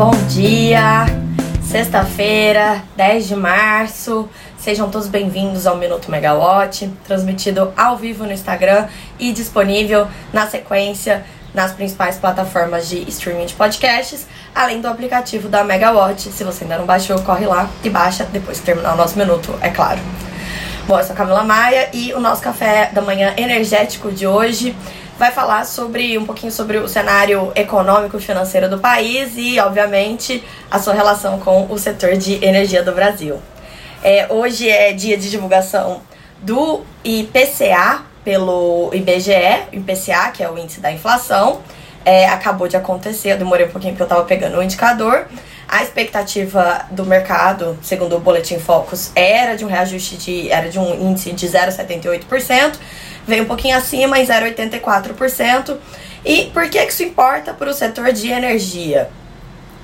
Bom dia! Sexta-feira, 10 de março. Sejam todos bem-vindos ao Minuto Megawatt, transmitido ao vivo no Instagram e disponível na sequência nas principais plataformas de streaming de podcasts, além do aplicativo da Megawatt. Se você ainda não baixou, corre lá e baixa depois que terminar o nosso minuto, é claro. Bom, eu sou a Camila Maia e o nosso café da manhã energético de hoje vai falar sobre um pouquinho sobre o cenário econômico e financeiro do país e, obviamente, a sua relação com o setor de energia do Brasil. É, hoje é dia de divulgação do IPCA pelo IBGE, IPCA, que é o índice da inflação. É, acabou de acontecer, eu demorei um pouquinho porque eu estava pegando o indicador. A expectativa do mercado, segundo o Boletim Focus, era de um reajuste de era de um índice de 0,78% veio um pouquinho acima em 0,84%. E por que isso importa para o setor de energia?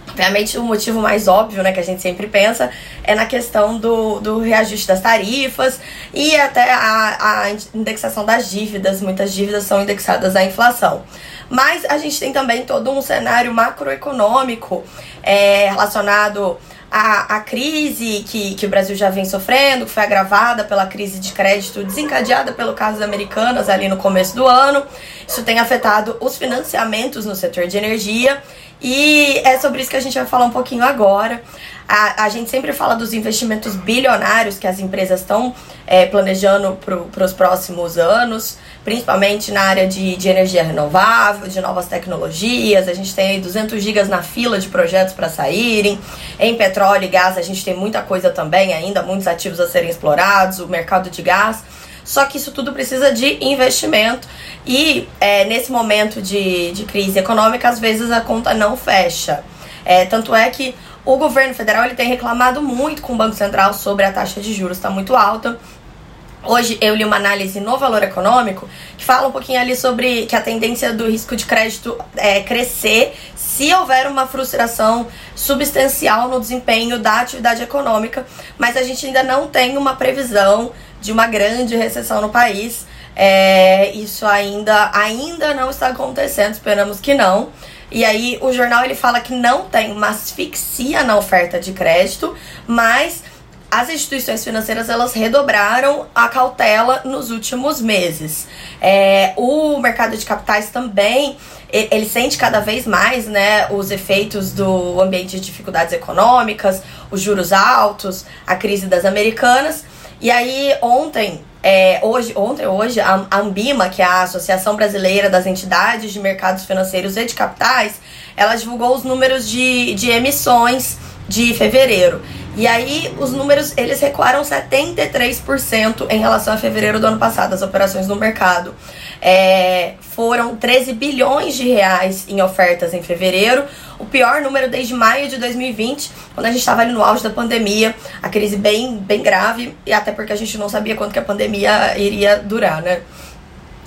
Obviamente, o motivo mais óbvio, né, que a gente sempre pensa, é na questão do, do reajuste das tarifas e até a, a indexação das dívidas. Muitas dívidas são indexadas à inflação. Mas a gente tem também todo um cenário macroeconômico é, relacionado a, a crise que, que o Brasil já vem sofrendo, que foi agravada pela crise de crédito desencadeada pelo caso das Americanas ali no começo do ano. Isso tem afetado os financiamentos no setor de energia e é sobre isso que a gente vai falar um pouquinho agora. A, a gente sempre fala dos investimentos bilionários que as empresas estão é, planejando para os próximos anos, principalmente na área de, de energia renovável, de novas tecnologias. A gente tem aí 200 gigas na fila de projetos para saírem. Em petróleo e gás, a gente tem muita coisa também ainda, muitos ativos a serem explorados, o mercado de gás. Só que isso tudo precisa de investimento e é, nesse momento de, de crise econômica, às vezes a conta não fecha. É, tanto é que o governo federal ele tem reclamado muito com o Banco Central sobre a taxa de juros, está muito alta. Hoje eu li uma análise no Valor Econômico que fala um pouquinho ali sobre que a tendência do risco de crédito é crescer se houver uma frustração substancial no desempenho da atividade econômica, mas a gente ainda não tem uma previsão de uma grande recessão no país. É, isso ainda, ainda não está acontecendo, esperamos que não. E aí o jornal ele fala que não tem uma asfixia na oferta de crédito, mas as instituições financeiras elas redobraram a cautela nos últimos meses. É, o mercado de capitais também ele sente cada vez mais né, os efeitos do ambiente de dificuldades econômicas, os juros altos, a crise das americanas. E aí, ontem, é, hoje, ontem, hoje, a Ambima, que é a Associação Brasileira das Entidades de Mercados Financeiros e de Capitais, ela divulgou os números de, de emissões de fevereiro. E aí, os números, eles recuaram 73% em relação a fevereiro do ano passado, as operações no mercado. É, foram 13 bilhões de reais em ofertas em fevereiro, o pior número desde maio de 2020, quando a gente estava ali no auge da pandemia, a crise bem, bem grave, e até porque a gente não sabia quanto que a pandemia iria durar, né?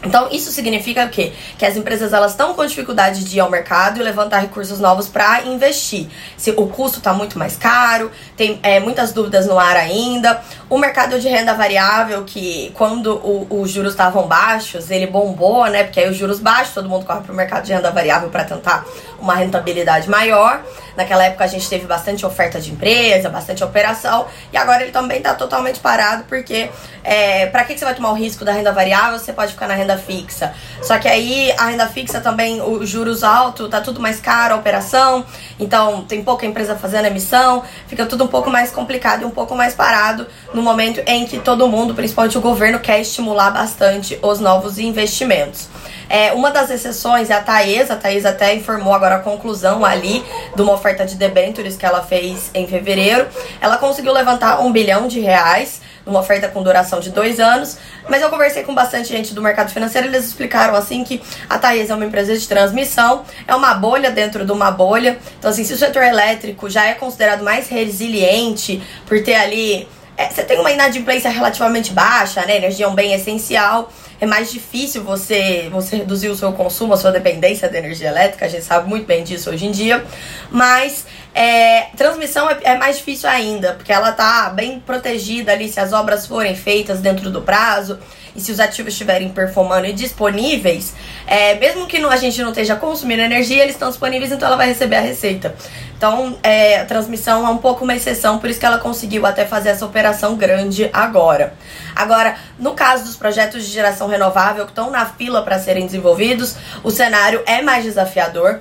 Então, isso significa o quê? Que as empresas elas estão com dificuldade de ir ao mercado e levantar recursos novos para investir. Se o custo está muito mais caro, tem é, muitas dúvidas no ar ainda. O mercado de renda variável, que quando o, os juros estavam baixos, ele bombou, né? Porque aí os juros baixos, todo mundo corre para o mercado de renda variável para tentar uma rentabilidade maior. Naquela época a gente teve bastante oferta de empresa, bastante operação, e agora ele também está totalmente parado, porque é, para que, que você vai tomar o risco da renda variável? Você pode ficar na renda fixa. Só que aí a renda fixa também, os juros altos, tá tudo mais caro a operação, então tem pouca empresa fazendo emissão, fica tudo um pouco mais complicado e um pouco mais parado no momento em que todo mundo, principalmente o governo, quer estimular bastante os novos investimentos. É, uma das exceções é a Taesa. A Taesa até informou agora a conclusão ali de uma oferta de debentures que ela fez em fevereiro. Ela conseguiu levantar um bilhão de reais uma oferta com duração de dois anos. Mas eu conversei com bastante gente do mercado financeiro eles explicaram assim que a Taesa é uma empresa de transmissão, é uma bolha dentro de uma bolha. Então, assim, se o setor elétrico já é considerado mais resiliente por ter ali. É, você tem uma inadimplência relativamente baixa, né? Energia é um bem essencial é mais difícil você, você reduzir o seu consumo, a sua dependência da energia elétrica, a gente sabe muito bem disso hoje em dia, mas é, transmissão é, é, mais difícil ainda, porque ela tá bem protegida ali se as obras forem feitas dentro do prazo e se os ativos estiverem performando e disponíveis, é, mesmo que não, a gente não esteja consumindo energia, eles estão disponíveis, então ela vai receber a receita. Então, é, a transmissão é um pouco uma exceção, por isso que ela conseguiu até fazer essa operação grande agora. Agora, no caso dos projetos de geração renovável que estão na fila para serem desenvolvidos, o cenário é mais desafiador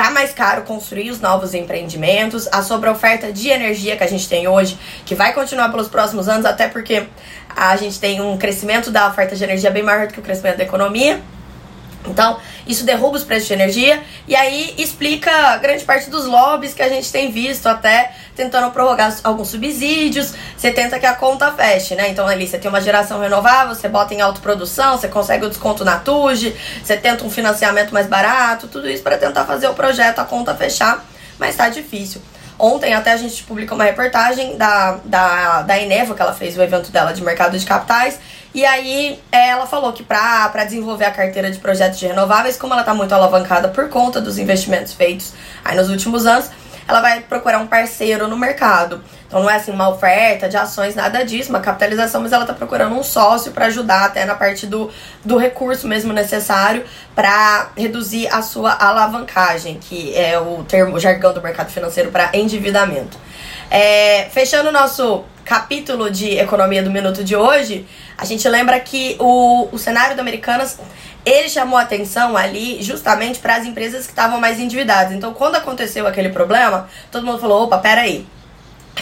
tá mais caro construir os novos empreendimentos, a sobreoferta de energia que a gente tem hoje, que vai continuar pelos próximos anos, até porque a gente tem um crescimento da oferta de energia bem maior do que o crescimento da economia. Então, isso derruba os preços de energia e aí explica grande parte dos lobbies que a gente tem visto até tentando prorrogar alguns subsídios. Você tenta que a conta feche, né? Então, ali você tem uma geração renovável, você bota em autoprodução, você consegue o desconto na TUG, você tenta um financiamento mais barato, tudo isso para tentar fazer o projeto, a conta fechar, mas tá difícil. Ontem até a gente publicou uma reportagem da, da, da Enevo, que ela fez o evento dela de mercado de capitais, e aí ela falou que para desenvolver a carteira de projetos de renováveis, como ela está muito alavancada por conta dos investimentos feitos aí nos últimos anos, ela vai procurar um parceiro no mercado. Então não é assim uma oferta de ações, nada disso, uma capitalização, mas ela está procurando um sócio para ajudar até na parte do, do recurso mesmo necessário para reduzir a sua alavancagem, que é o termo o jargão do mercado financeiro para endividamento. É, fechando o nosso capítulo de economia do minuto de hoje, a gente lembra que o, o cenário do Americanas ele chamou atenção ali justamente para as empresas que estavam mais endividadas. Então, quando aconteceu aquele problema, todo mundo falou: opa, peraí.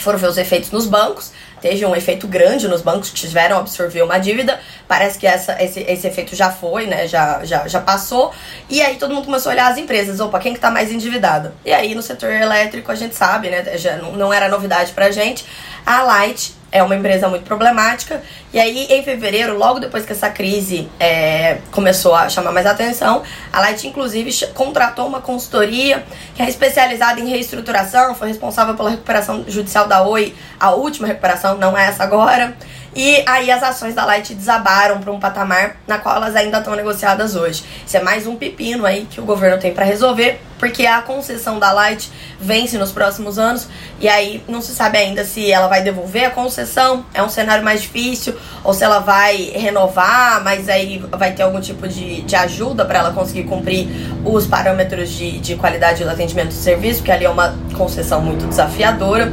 Foram ver os efeitos nos bancos, teve um efeito grande nos bancos que tiveram absorver uma dívida. Parece que essa, esse, esse efeito já foi, né? Já, já, já passou. E aí todo mundo começou a olhar as empresas. Opa, quem que tá mais endividado? E aí no setor elétrico a gente sabe, né? Já não, não era novidade pra gente. A Light é uma empresa muito problemática. E aí, em fevereiro, logo depois que essa crise é, começou a chamar mais atenção, a Light, inclusive, contratou uma consultoria que é especializada em reestruturação, foi responsável pela recuperação judicial da Oi, a última recuperação, não é essa agora. E aí as ações da Light desabaram para um patamar na qual elas ainda estão negociadas hoje. Isso é mais um pepino aí que o governo tem para resolver, porque a concessão da Light vence nos próximos anos e aí não se sabe ainda se ela vai devolver a concessão, é um cenário mais difícil, ou se ela vai renovar, mas aí vai ter algum tipo de, de ajuda para ela conseguir cumprir os parâmetros de, de qualidade do atendimento do serviço, porque ali é uma concessão muito desafiadora.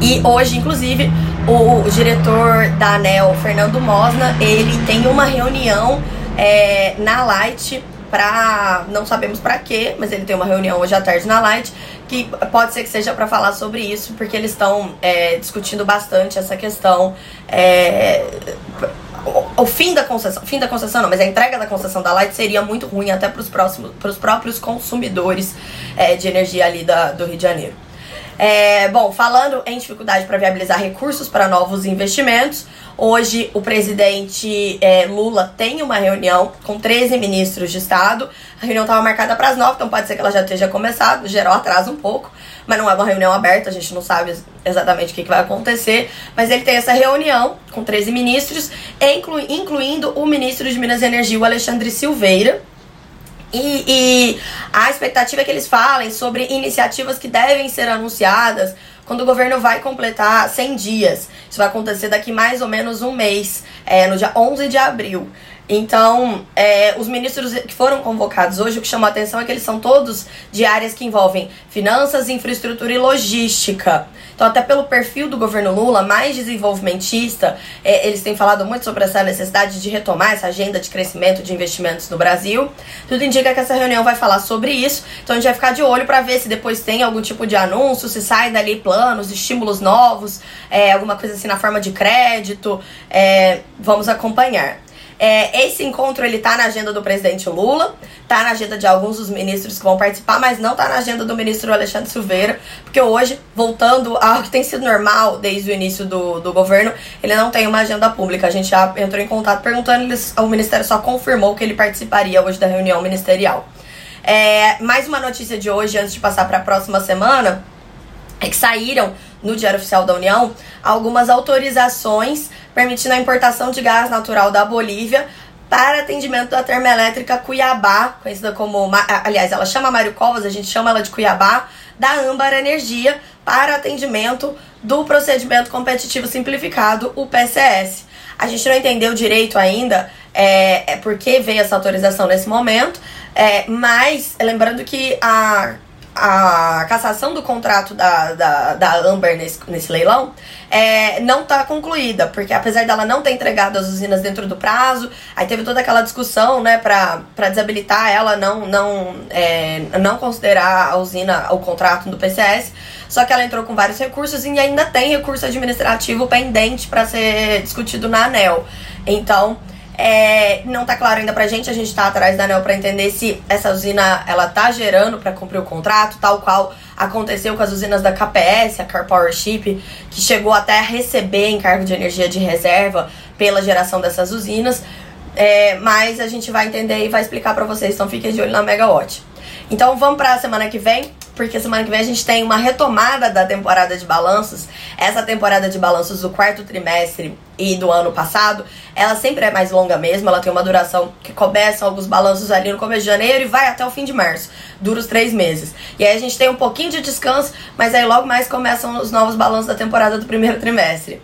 E hoje, inclusive, o, diretor da ANEL, Fernando Mosna, ele tem uma reunião é, na Light para não sabemos para quê, mas ele tem uma reunião hoje à tarde na Light que pode ser que seja para falar sobre isso, porque eles estão é, discutindo bastante essa questão. É, o, o, fim da concessão, fim da concessão não, mas a entrega da concessão da Light seria muito ruim até para os próximos, para os próprios consumidores é, de energia ali da, do Rio de Janeiro. É, bom, falando em dificuldade para viabilizar recursos para novos investimentos, hoje o presidente é, Lula tem uma reunião com 13 ministros de Estado. A reunião estava marcada para as 9, então pode ser que ela já esteja começado, gerou atraso um pouco, mas não é uma reunião aberta, a gente não sabe exatamente o que, que vai acontecer. Mas ele tem essa reunião com 13 ministros, inclu, incluindo o ministro de Minas e Energia, o Alexandre Silveira e, e, a expectativa é que eles falem sobre iniciativas que devem ser anunciadas quando o governo vai completar 100 dias. Isso vai acontecer daqui mais ou menos um mês, é, no dia 11 de abril. Então, é, os ministros que foram convocados hoje, o que chamou a atenção é que eles são todos de áreas que envolvem finanças, infraestrutura e logística. Então, até pelo perfil do governo Lula, mais desenvolvimentista, é, eles têm falado muito sobre essa necessidade de retomar essa agenda de crescimento de investimentos no Brasil. Tudo indica que essa reunião vai falar sobre isso. Então, a gente vai ficar de olho para ver se depois tem algum tipo de anúncio, se sai dali planos, estímulos novos, é, alguma coisa assim na forma de crédito. É, vamos acompanhar. É, esse encontro ele tá na agenda do presidente Lula, tá na agenda de alguns dos ministros que vão participar, mas não tá na agenda do ministro Alexandre Silveira, porque hoje, voltando ao que tem sido normal desde o início do, do governo, ele não tem uma agenda pública. A gente já entrou em contato perguntando, o Ministério só confirmou que ele participaria hoje da reunião ministerial. É, mais uma notícia de hoje, antes de passar para a próxima semana, é que saíram no Diário Oficial da União algumas autorizações permitindo a importação de gás natural da Bolívia para atendimento da termoelétrica Cuiabá, conhecida como. Aliás, ela chama Mário Covas, a gente chama ela de Cuiabá, da Âmbar Energia, para atendimento do procedimento competitivo simplificado, o PCS. A gente não entendeu direito ainda é, é por que veio essa autorização nesse momento, é, mas lembrando que a a cassação do contrato da, da, da Amber nesse, nesse leilão é, não está concluída, porque apesar dela não ter entregado as usinas dentro do prazo, aí teve toda aquela discussão, né, para desabilitar ela, não, não, é, não considerar a usina, o contrato do PCS, só que ela entrou com vários recursos e ainda tem recurso administrativo pendente para ser discutido na ANEL. Então, é, não tá claro ainda pra gente, a gente tá atrás da ANEL pra entender se essa usina ela tá gerando para cumprir o contrato, tal qual aconteceu com as usinas da KPS, a Car Power Ship, que chegou até a receber encargo de energia de reserva pela geração dessas usinas. É, mas a gente vai entender e vai explicar para vocês, então fiquem de olho na Megawatt. Então vamos para a semana que vem porque semana que vem a gente tem uma retomada da temporada de balanços. Essa temporada de balanços do quarto trimestre e do ano passado, ela sempre é mais longa mesmo, ela tem uma duração que começa alguns balanços ali no começo de janeiro e vai até o fim de março, dura os três meses. E aí a gente tem um pouquinho de descanso, mas aí logo mais começam os novos balanços da temporada do primeiro trimestre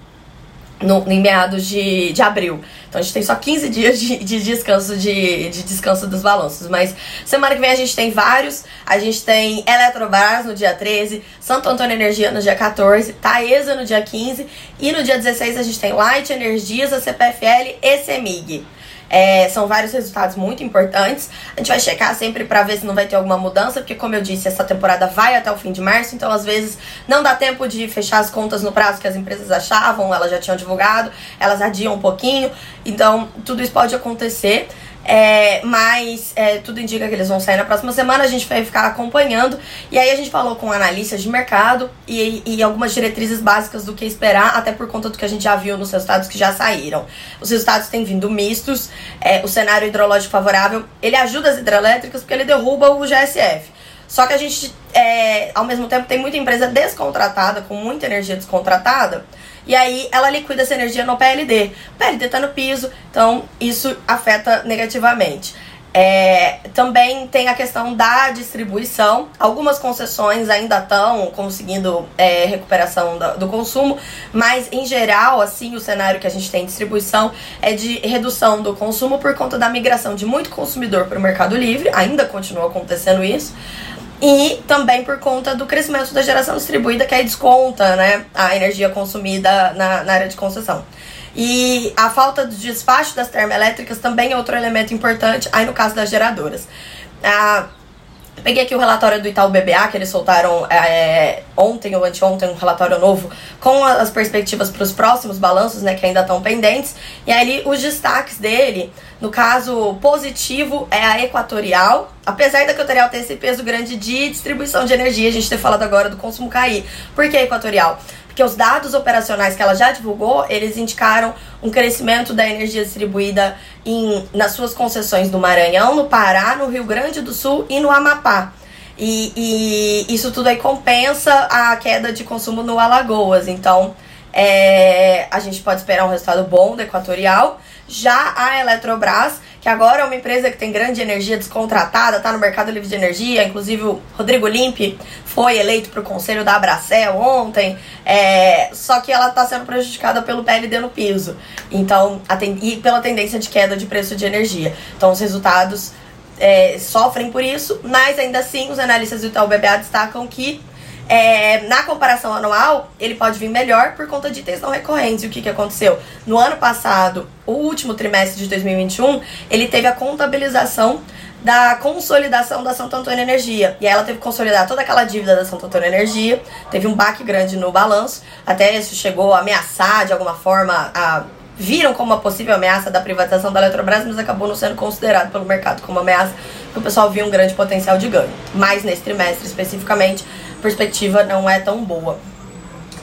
no, em meados de, de abril. Então a gente tem só 15 dias de, de descanso de, de descanso dos balanços. Mas semana que vem a gente tem vários. A gente tem Eletrobras no dia 13, Santo Antônio Energia no dia 14, Taesa no dia 15 e no dia 16 a gente tem Light Energias, a CPFL e CEMIG. É, são vários resultados muito importantes. A gente vai checar sempre para ver se não vai ter alguma mudança, porque, como eu disse, essa temporada vai até o fim de março, então às vezes não dá tempo de fechar as contas no prazo que as empresas achavam, elas já tinham divulgado, elas adiam um pouquinho, então tudo isso pode acontecer. É, mas é, tudo indica que eles vão sair na próxima semana, a gente vai ficar acompanhando. E aí a gente falou com analistas de mercado e, e algumas diretrizes básicas do que esperar, até por conta do que a gente já viu nos resultados que já saíram. Os resultados têm vindo mistos, é, o cenário hidrológico favorável, ele ajuda as hidrelétricas porque ele derruba o GSF. Só que a gente, é, ao mesmo tempo, tem muita empresa descontratada, com muita energia descontratada, e aí ela liquida essa energia no PLD. O PLD está no piso, então isso afeta negativamente. É, também tem a questão da distribuição. Algumas concessões ainda estão conseguindo é, recuperação do, do, consumo, mas em geral, assim, o cenário que a gente tem em distribuição é de redução do consumo por conta da migração de muito consumidor para o Mercado Livre. Ainda continua acontecendo isso. E também por conta do crescimento da geração distribuída, que aí desconta né, a energia consumida na, na área de concessão. E a falta de despacho das termoelétricas também é outro elemento importante, aí no caso das geradoras. Ah, Peguei aqui o relatório do Itaú BBA, que eles soltaram é, ontem ou anteontem, um relatório novo, com as perspectivas para os próximos balanços, né, que ainda estão pendentes. E aí os destaques dele, no caso positivo, é a Equatorial. Apesar da Equatorial ter esse peso grande de distribuição de energia, a gente ter falado agora do consumo cair. Por que Equatorial? Porque os dados operacionais que ela já divulgou, eles indicaram um crescimento da energia distribuída em, nas suas concessões no Maranhão, no Pará, no Rio Grande do Sul e no Amapá. E, e isso tudo aí compensa a queda de consumo no Alagoas. Então, é, a gente pode esperar um resultado bom da Equatorial. Já a Eletrobras, que agora é uma empresa que tem grande energia descontratada, está no mercado livre de energia, inclusive o Rodrigo Limpe foi eleito para o conselho da Abracel ontem, é, só que ela está sendo prejudicada pelo PLD no piso, então e pela tendência de queda de preço de energia. Então os resultados é, sofrem por isso, mas ainda assim os analistas do Itaú BBA destacam que é, na comparação anual, ele pode vir melhor por conta de itens não recorrentes. E o que, que aconteceu? No ano passado, o último trimestre de 2021, ele teve a contabilização da consolidação da Santo Antônio Energia. E aí ela teve que consolidar toda aquela dívida da Santo Antônio Energia, teve um baque grande no balanço, até isso chegou a ameaçar de alguma forma a viram como uma possível ameaça da privatização da Eletrobras, mas acabou não sendo considerado pelo mercado como ameaça, porque o pessoal viu um grande potencial de ganho. Mas nesse trimestre especificamente, perspectiva não é tão boa.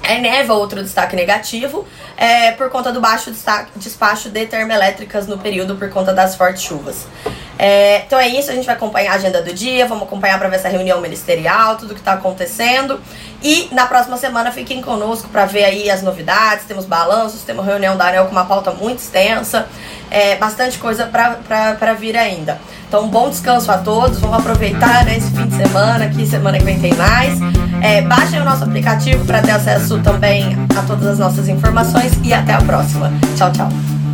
A Eneva, outro destaque negativo, é por conta do baixo destaque, despacho de termoelétricas no período por conta das fortes chuvas. É, então é isso, a gente vai acompanhar a agenda do dia, vamos acompanhar para ver essa reunião ministerial, tudo que está acontecendo. E na próxima semana fiquem conosco para ver aí as novidades, temos balanços, temos reunião da ANEL com uma pauta muito extensa, é, bastante coisa para vir ainda. Então, bom descanso a todos. Vamos aproveitar né, esse fim de semana aqui, semana que vem tem mais. É, baixem o nosso aplicativo para ter acesso também a todas as nossas informações e até a próxima. Tchau, tchau.